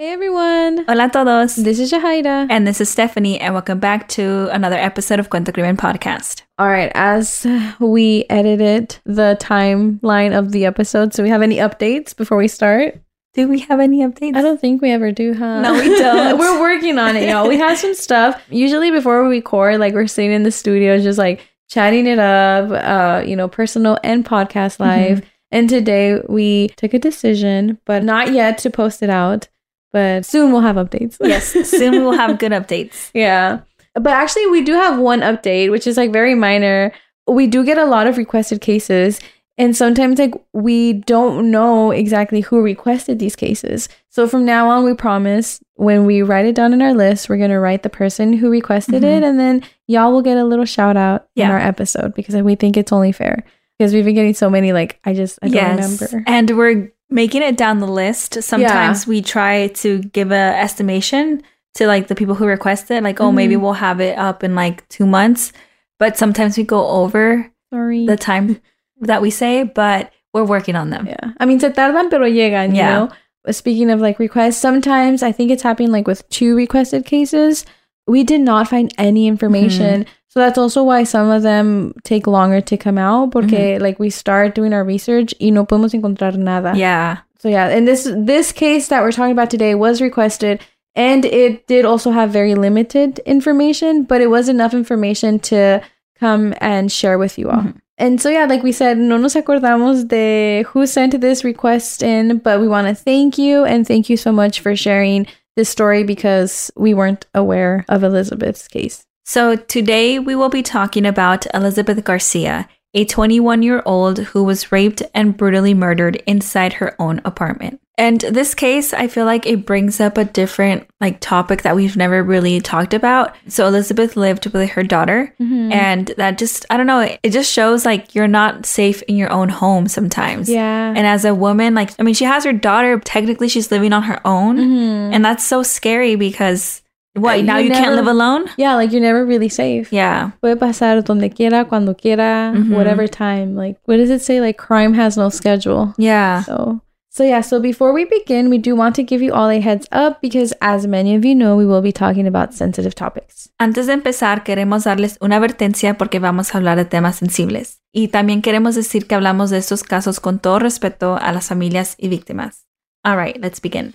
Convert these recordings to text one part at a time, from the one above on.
Hey everyone! Hola a todos. This is Jahaira. And this is Stephanie, and welcome back to another episode of Cuento Crimen Podcast. All right, as we edited the timeline of the episode, so we have any updates before we start? Do we have any updates? I don't think we ever do, huh? No, we don't. we're working on it, y'all. We have some stuff. Usually before we record, like we're sitting in the studio just like chatting it up, uh, you know, personal and podcast live. Mm-hmm. And today we took a decision, but not yet to post it out but soon we'll have updates. yes, soon we will have good updates. Yeah. But actually, we do have one update, which is like very minor. We do get a lot of requested cases. And sometimes, like, we don't know exactly who requested these cases. So from now on, we promise when we write it down in our list, we're going to write the person who requested mm-hmm. it. And then y'all will get a little shout out yeah. in our episode because we think it's only fair. Because we've been getting so many, like, I just, I don't yes. remember. And we're making it down the list, sometimes yeah. we try to give a estimation to like the people who request it, like, mm-hmm. oh, maybe mm-hmm. we'll have it up in like two months. But sometimes we go over Sorry. the time that we say, but we're working on them. Yeah. I mean, se tardan, pero llegan, you yeah. know? Speaking of like requests, sometimes I think it's happening like with two requested cases. We did not find any information. Mm-hmm. So that's also why some of them take longer to come out porque mm-hmm. like we start doing our research y no podemos encontrar nada. Yeah. So yeah, and this this case that we're talking about today was requested and it did also have very limited information, but it was enough information to come and share with you all. Mm-hmm. And so yeah, like we said, no nos acordamos de who sent this request in, but we want to thank you and thank you so much for sharing this story because we weren't aware of Elizabeth's case. So, today we will be talking about Elizabeth Garcia, a 21 year old who was raped and brutally murdered inside her own apartment. And this case, I feel like it brings up a different like topic that we've never really talked about. So Elizabeth lived with her daughter, mm-hmm. and that just I don't know, it just shows like you're not safe in your own home sometimes. Yeah. And as a woman, like I mean, she has her daughter. Technically, she's living on her own, mm-hmm. and that's so scary because what, now you, never, can't live alone? Yeah, like you're never really safe. Yeah. Puede pasar donde quiera, cuando quiera, mm-hmm. whatever time. Like, what does it say? Like, crime has no schedule. Yeah. So, so yeah, so before we begin, we do want to give you all a heads up because as many of you know, we will be talking about sensitive topics. Antes de empezar, queremos darles una advertencia porque vamos a hablar de temas sensibles. Y también queremos decir que hablamos de estos casos con todo respeto a las familias y víctimas. All right, let's begin.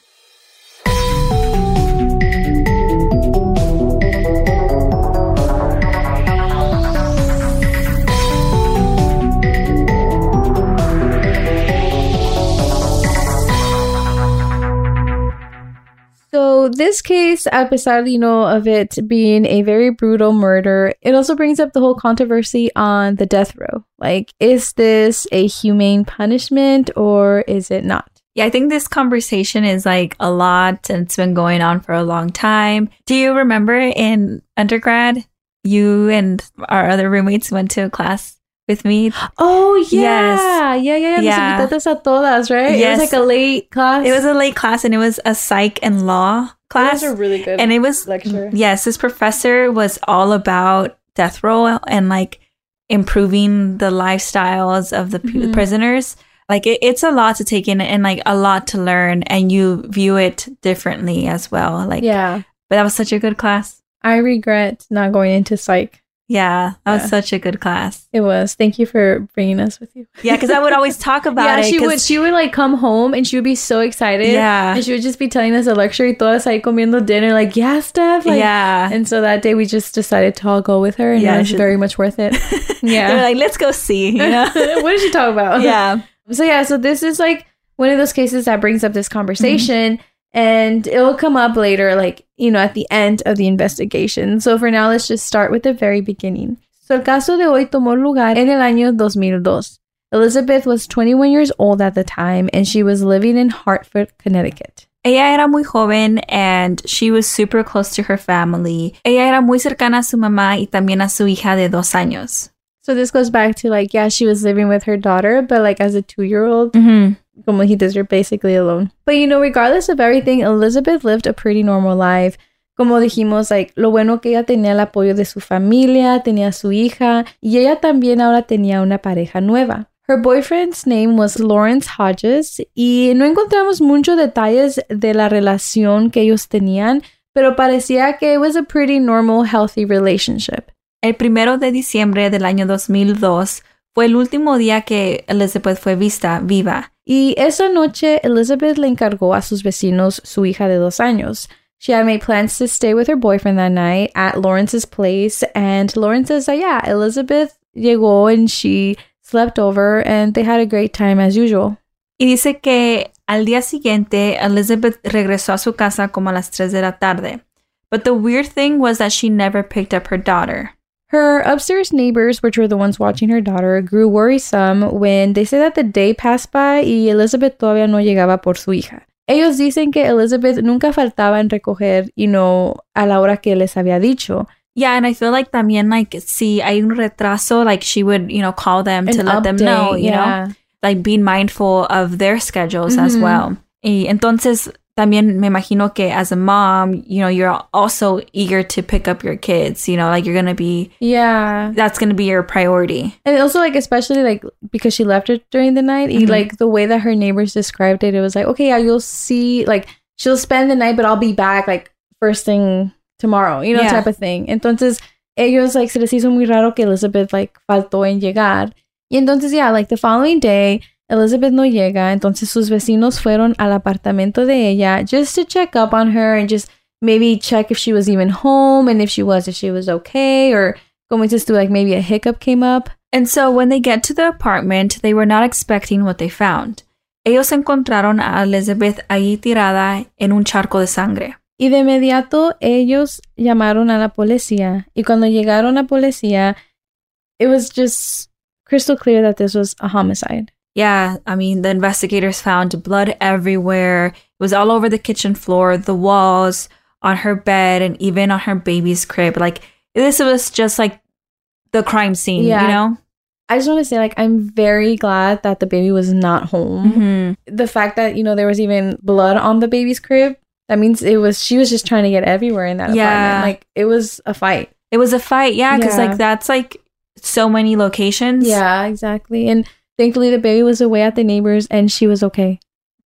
So this case, a pesar, you know, of it being a very brutal murder, it also brings up the whole controversy on the death row. Like, is this a humane punishment or is it not? Yeah, I think this conversation is like a lot and it's been going on for a long time. Do you remember in undergrad, you and our other roommates went to a class with me. Oh yeah, yes. yeah, yeah, yeah. a todas, right? Yes. It was like a late class. It was a late class, and it was a psych and law class. It was a really good and it was lecture. Yes, this professor was all about death row and like improving the lifestyles of the mm-hmm. prisoners. Like it, it's a lot to take in and like a lot to learn, and you view it differently as well. Like yeah, but that was such a good class. I regret not going into psych. Yeah, that yeah. was such a good class. It was. Thank you for bringing us with you. Yeah, because I would always talk about yeah, it. she would. She would like come home and she would be so excited. Yeah, and she would just be telling us a lecture. Y todas ahí comiendo dinner. Like, yeah, Steph. Like, yeah. And so that day we just decided to all go with her, and yeah, it was very much worth it. yeah, They're like let's go see. You know? what did she talk about? Yeah. So yeah, so this is like one of those cases that brings up this conversation. Mm-hmm and it'll come up later, like, you know, at the end of the investigation. So for now, let's just start with the very beginning. So el caso de hoy tomó lugar en el año 2002. Elizabeth was 21 years old at the time and she was living in Hartford, Connecticut. Ella era muy joven and she was super close to her family. Ella era muy cercana a su mamá y también a su hija de dos años. So this goes back to like, yeah, she was living with her daughter, but like as a two year old, mm-hmm. Como you're basically alone. But you know, regardless of everything, Elizabeth lived a pretty normal life. como dijimos, like, lo bueno que ella tenía el apoyo de su familia, tenía su hija y ella también ahora tenía una pareja nueva. Her boyfriend's name was Lawrence Hodges y no encontramos muchos detalles de la relación que ellos tenían, pero parecía que it was a pretty normal, healthy relationship. El primero de diciembre del año 2002 fue el último día que Elizabeth fue vista viva. Y esa noche, Elizabeth le encargó a sus vecinos su hija de dos años. She had made plans to stay with her boyfriend that night at Lawrence's place, and Lawrence says that, yeah, Elizabeth llegó and she slept over and they had a great time as usual. Y dice que al día siguiente Elizabeth regresó a su casa como a las 3 de la tarde. But the weird thing was that she never picked up her daughter. Her upstairs neighbors, which were the ones watching her daughter, grew worrisome when they said that the day passed by y Elizabeth todavía no llegaba por su hija. Ellos dicen que Elizabeth nunca faltaba en recoger, you know, a la hora que les había dicho. Yeah, and I feel like también like si hay un retraso, like she would, you know, call them to let them know, you yeah. know, like being mindful of their schedules as Mhm. well. Y entonces también me imagino que as a mom, you know, you're also eager to pick up your kids, you know, like you're going to be Yeah. that's going to be your priority. And also, like, especially like because she left it during the night, y, Mhm. like the way that her neighbors described it, it was like, okay, yeah, you'll see, like, she'll spend the night, but I'll be back like first thing tomorrow, you know, Yeah. type of thing. Entonces, ellos like se les hizo muy raro que Elizabeth like faltó en llegar. Y entonces, yeah, like the following day, Elizabeth no llega. Entonces, sus vecinos fueron al apartamento de ella just to check up on her and just maybe check if she was even home and if she was, if she was okay, or dices tú, like maybe a hiccup came up. And so when they get to the apartment, they were not expecting what they found. Ellos encontraron a Elizabeth ahí tirada en un charco de sangre. Y de inmediato ellos llamaron a la policía. Y cuando llegaron a la policía, it was just crystal clear that this was a homicide. Yeah, I mean, the investigators found blood everywhere. It was all over the kitchen floor, the walls, on her bed, and even on her baby's crib. Like, this was just like the crime scene, Yeah. you know? I just want to say, like, I'm very glad that the baby was not home. Mm-hmm. The fact that, you know, there was even blood on the baby's crib, that means it was, she was just trying to get everywhere in that Yeah. apartment. Like, it was a fight. It was a fight, yeah, because Yeah. like that's like so many locations. Yeah, exactly. And thankfully, the baby was away at the neighbors and she was okay.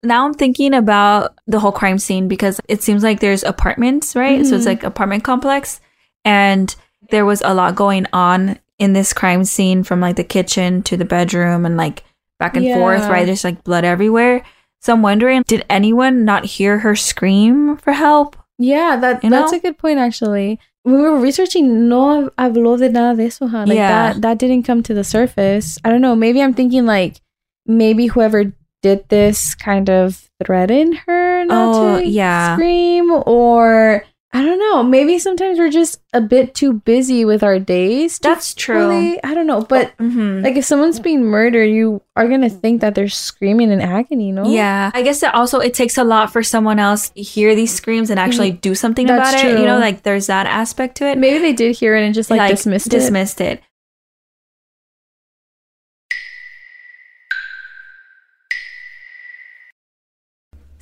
Now I'm thinking about the whole crime scene because it seems like there's apartments, right? So it's Mhm. like apartment complex, and there was a lot going on in this crime scene from like the kitchen to the bedroom and like back and forth, right? There's like blood everywhere. So I'm wondering, did anyone not hear her scream for help? Yeah, that You that's know? a good point actually. When we were researching, no habló de nada de eso, huh? Like Yeah. that that didn't come to the surface. I don't know. Maybe I'm thinking like maybe whoever did this kind of threatened her not Oh, to yeah. scream or I don't know. Maybe sometimes we're just a bit too busy with our days. That's true. fully- I don't know, but Mhm. like if someone's being murdered, you are gonna think that they're screaming in agony, no? Yeah, I guess that also it takes a lot for someone else to hear these screams and actually do something That's about it. You true. know, like there's that aspect to it. Maybe they did hear it and just like, dismissed it. dismissed it.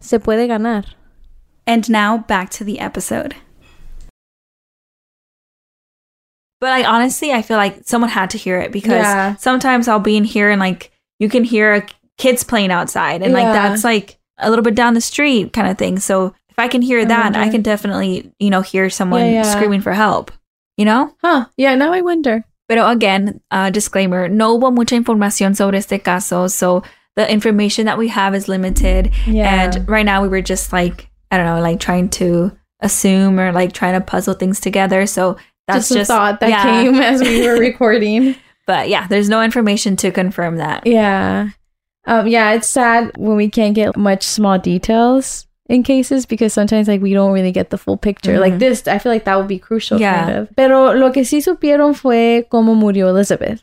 Se puede ganar. And now back to the episode. But I honestly, I feel like someone had to hear it because Yeah. sometimes I'll be in here and like you can hear kids playing outside and like that's like a little bit down the street kind of thing. So If I can hear I that, I can definitely, you know, hear someone Yeah, yeah. screaming for help. You know? Huh. Yeah, now I wonder. Pero again, uh, disclaimer, no hubo mucha información sobre este caso, so the information that we have is limited. Yeah. And right now we were just like, I don't know, like trying to assume or like trying to puzzle things together. So that's just just, a thought that yeah. came as we were recording. But yeah, there's no information to confirm that. yeah. Um, yeah, it's sad when we can't get much small details in cases because sometimes like we don't really get the full picture. Like Mhm. this, I feel like that would be crucial Yeah. kind of. Pero lo que sí supieron fue cómo murió Elizabeth.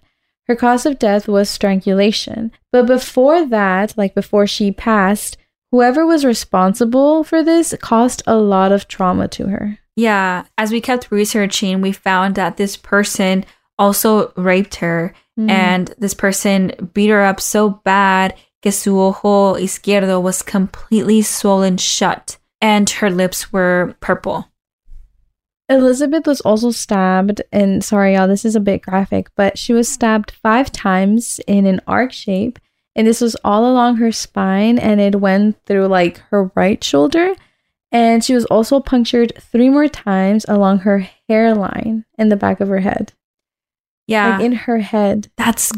Her cause of death was strangulation. But before that, like before she passed, whoever was responsible for this caused a lot of trauma to her. Yeah, as we kept researching, we found that this person also raped her Mm. and this person beat her up so bad que su ojo izquierdo was completely swollen shut and her lips were purple. Elizabeth was also stabbed, and sorry, y'all, this is a bit graphic, but she was stabbed five times in an arc shape, and this was all along her spine, and it went through like her right shoulder. And she was also punctured three more times along her hairline in the back of her head, Yeah, like in her head. that's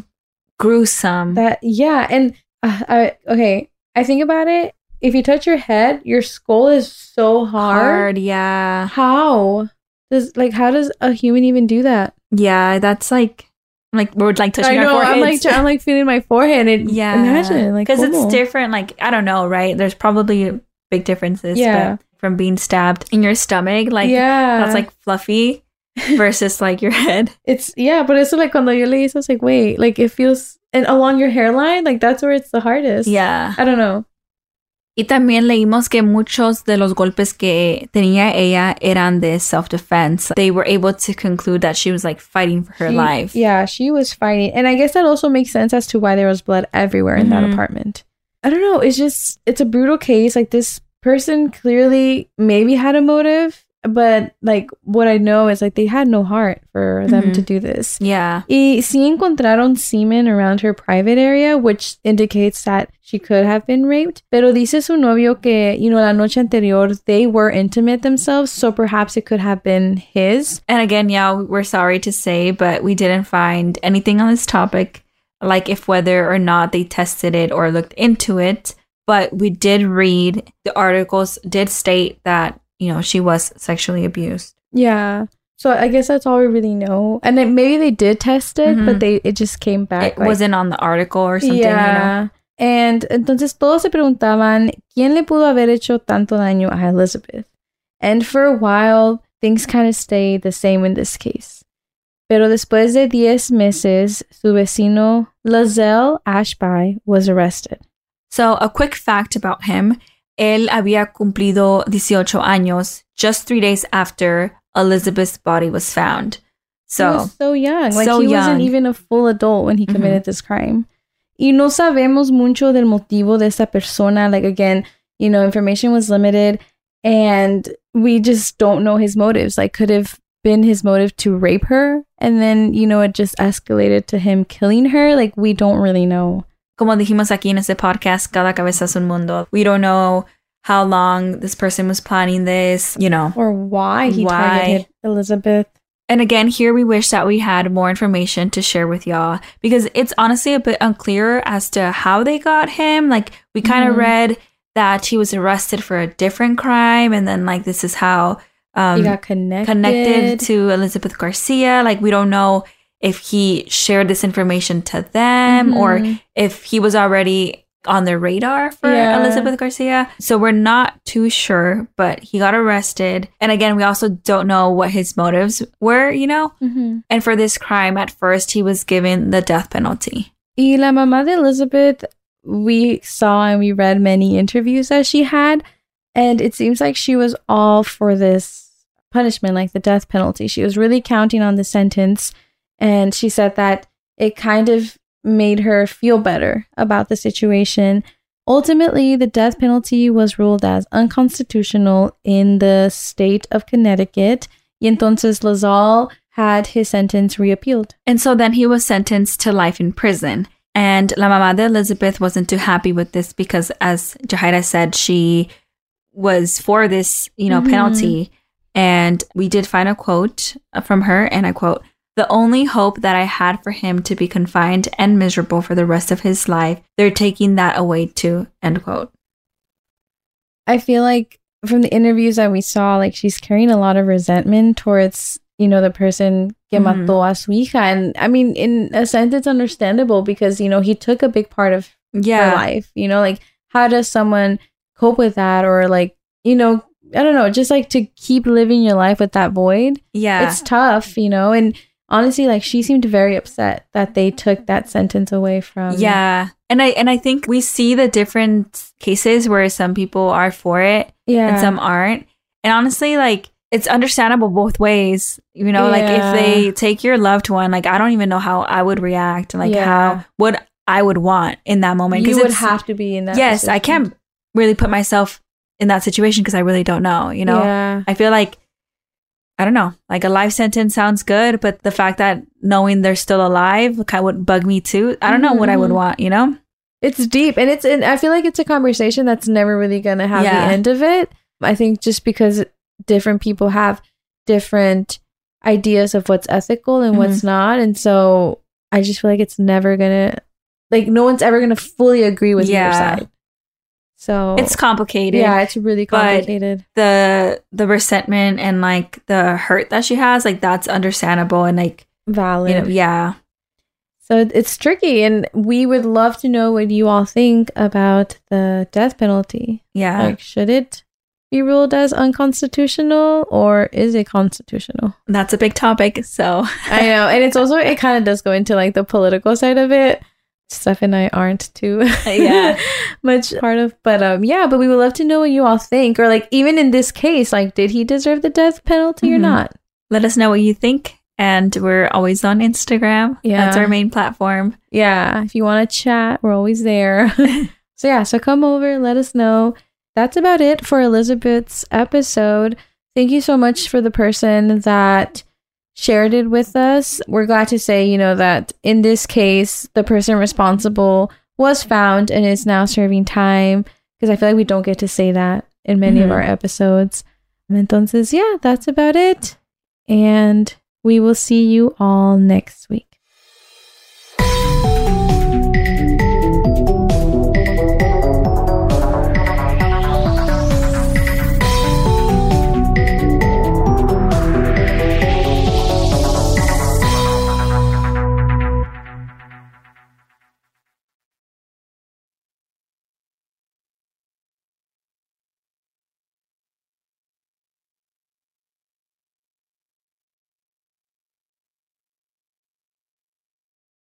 gruesome. That yeah, and uh, I okay. I think about it. If you touch your head, your skull is so hard. hard, yeah. How does like how does a human even do that? Yeah, that's like like we're like touching I know. our I'm like. I'm like feeling my forehead. And yeah, imagine like because it's different. Like I don't know, right? There's probably big differences. Yeah. from being stabbed in your stomach, like yeah, that's like fluffy versus like your head. it's yeah. But it's like cuando yo leí eso, it's like wait, like it feels and along your hairline, like that's where it's the hardest. Yeah. I don't know. Y también leímos que muchos de los golpes que tenía ella eran de self-defense. They were able to conclude that she was like fighting for her She- life. Yeah, she was fighting, and I guess that also makes sense as to why there was blood everywhere in that Mhm. apartment. I don't know. It's just it's a brutal case. Like this person clearly maybe had a motive, but like what I know is like they had no heart for them Mhm. to do this. Yeah. Y sí encontraron semen around her private area, which indicates that she could have been raped. Pero dice su novio que, you know, la noche anterior, they were intimate themselves, so perhaps it could have been his. And again, yeah, we're sorry to say, but we didn't find anything on this topic, like if whether or not they tested it or looked into it. But we did read the articles did state that, you know, she was sexually abused. Yeah. So I guess that's all we really know. And then maybe they did test it, Mhm. but they it just came back. It like- wasn't on the article or something, you know? yeah. And entonces todos se preguntaban quién le pudo haber hecho tanto daño a Elizabeth. And for a while, things kind of stayed the same in this case. Pero después de 10 meses, su vecino Lazale Ashby was arrested. So, a quick fact about him él había cumplido 18 años just three days after Elizabeth's body was found. he So, was so young. Like so he wasn't even a full adult when he Mhm. committed this crime. Y no sabemos mucho del motivo de esta persona. Like again, you know, information was limited and we just don't know his motives. Like could have been his motive to rape her and then, you know, it just escalated to him killing her. Like we don't really know. Como dijimos aquí en este podcast, cada cabeza es un mundo. We don't know how long this person was planning this, you know. Or why he Why? targeted Elizabeth. And again, here we wish that we had more information to share with y'all because it's honestly a bit unclear as to how they got him. Like, we kind of Mhm. read that he was arrested for a different crime, and then, like, this is how um, he got connected. connected to Elizabeth Garcia. Like, we don't know if he shared this information to them or Mhm. if he was already on their radar for Yeah. Elizabeth Garcia. So we're not too sure, but he got arrested. And again, we also don't know what his motives were, you know? Mhm. And for this crime, at first, he was given the death penalty. Y la mamá de Elizabeth, we saw and we read many interviews that she had, and it seems like she was all for this punishment, like the death penalty. She was really counting on the sentence, and she said that it kind of made her feel better about the situation. Ultimately, the death penalty was ruled as unconstitutional in the state of Connecticut. Y entonces Lazale had his sentence reappealed. And so then he was sentenced to life in prison. And La Mamá de Elizabeth wasn't too happy with this because, as Jahaira said, she was for this, you know, Mhm. penalty. And we did find a quote from her, and I quote, the only hope that I had for him to be confined and miserable for the rest of his life, they're taking that away too. End quote. I feel like from the interviews that we saw, like she's carrying a lot of resentment towards, you know, the person que Mhm. mató a su hija. And I mean, in a sense, it's understandable because, you know, he took a big part of Yeah. her life. You know, like how does someone cope with that? Or like, you know, I don't know, just like to keep living your life with that void. Yeah. It's tough, you know, and honestly, like she seemed very upset that they took that sentence away from. yeah. And I and I think we see the different cases where some people are for it Yeah. and some aren't. And honestly, like it's understandable both ways. You know, like if they take your loved one, like I don't even know how I would react, like Yeah. how what I would want in that moment. you would have to be in that. Yes, I can't really put myself in that situation because I really don't know. You know, Yeah. I feel like I don't know, like a life sentence sounds good, but the fact that knowing they're still alive kind of would bug me too. I don't know what I would Mhm. want. You know? It's deep and it's and I feel like it's a conversation that's never really going to have Yeah. the end of it. I think just because different people have different ideas of what's ethical and what's Mm-hmm. not and so I just feel like it's never going to like no one's ever going to fully agree with Yeah. either side. So It's complicated. yeah, it's really complicated. the the resentment and like the hurt that she has, like that's understandable and like Valid. you know, yeah. So it's tricky and we would love to know what you all think about the death penalty. Yeah. Like, should it be ruled as unconstitutional or is it constitutional? That's a big topic. So I know. And it's also, it kind of does go into like the political side of it. Steph and I aren't too Yeah. much part of, but um, yeah, but we would love to know what you all think. Or like, even in this case, like, did he deserve the death penalty or Mhm. not? let us know what you think. And we're always on Instagram. Yeah. That's our main platform. Yeah. If you want to chat, we're always there. so yeah, so come over, let us know. That's about it for Elizabeth's episode. Thank you so much for the person that shared it with us. We're glad to say, you know, that in this case, the person responsible was found and is now serving time because I feel like we don't get to say that in many of Mhm. our episodes. Entonces, yeah, that's about it. And we will see you all next week.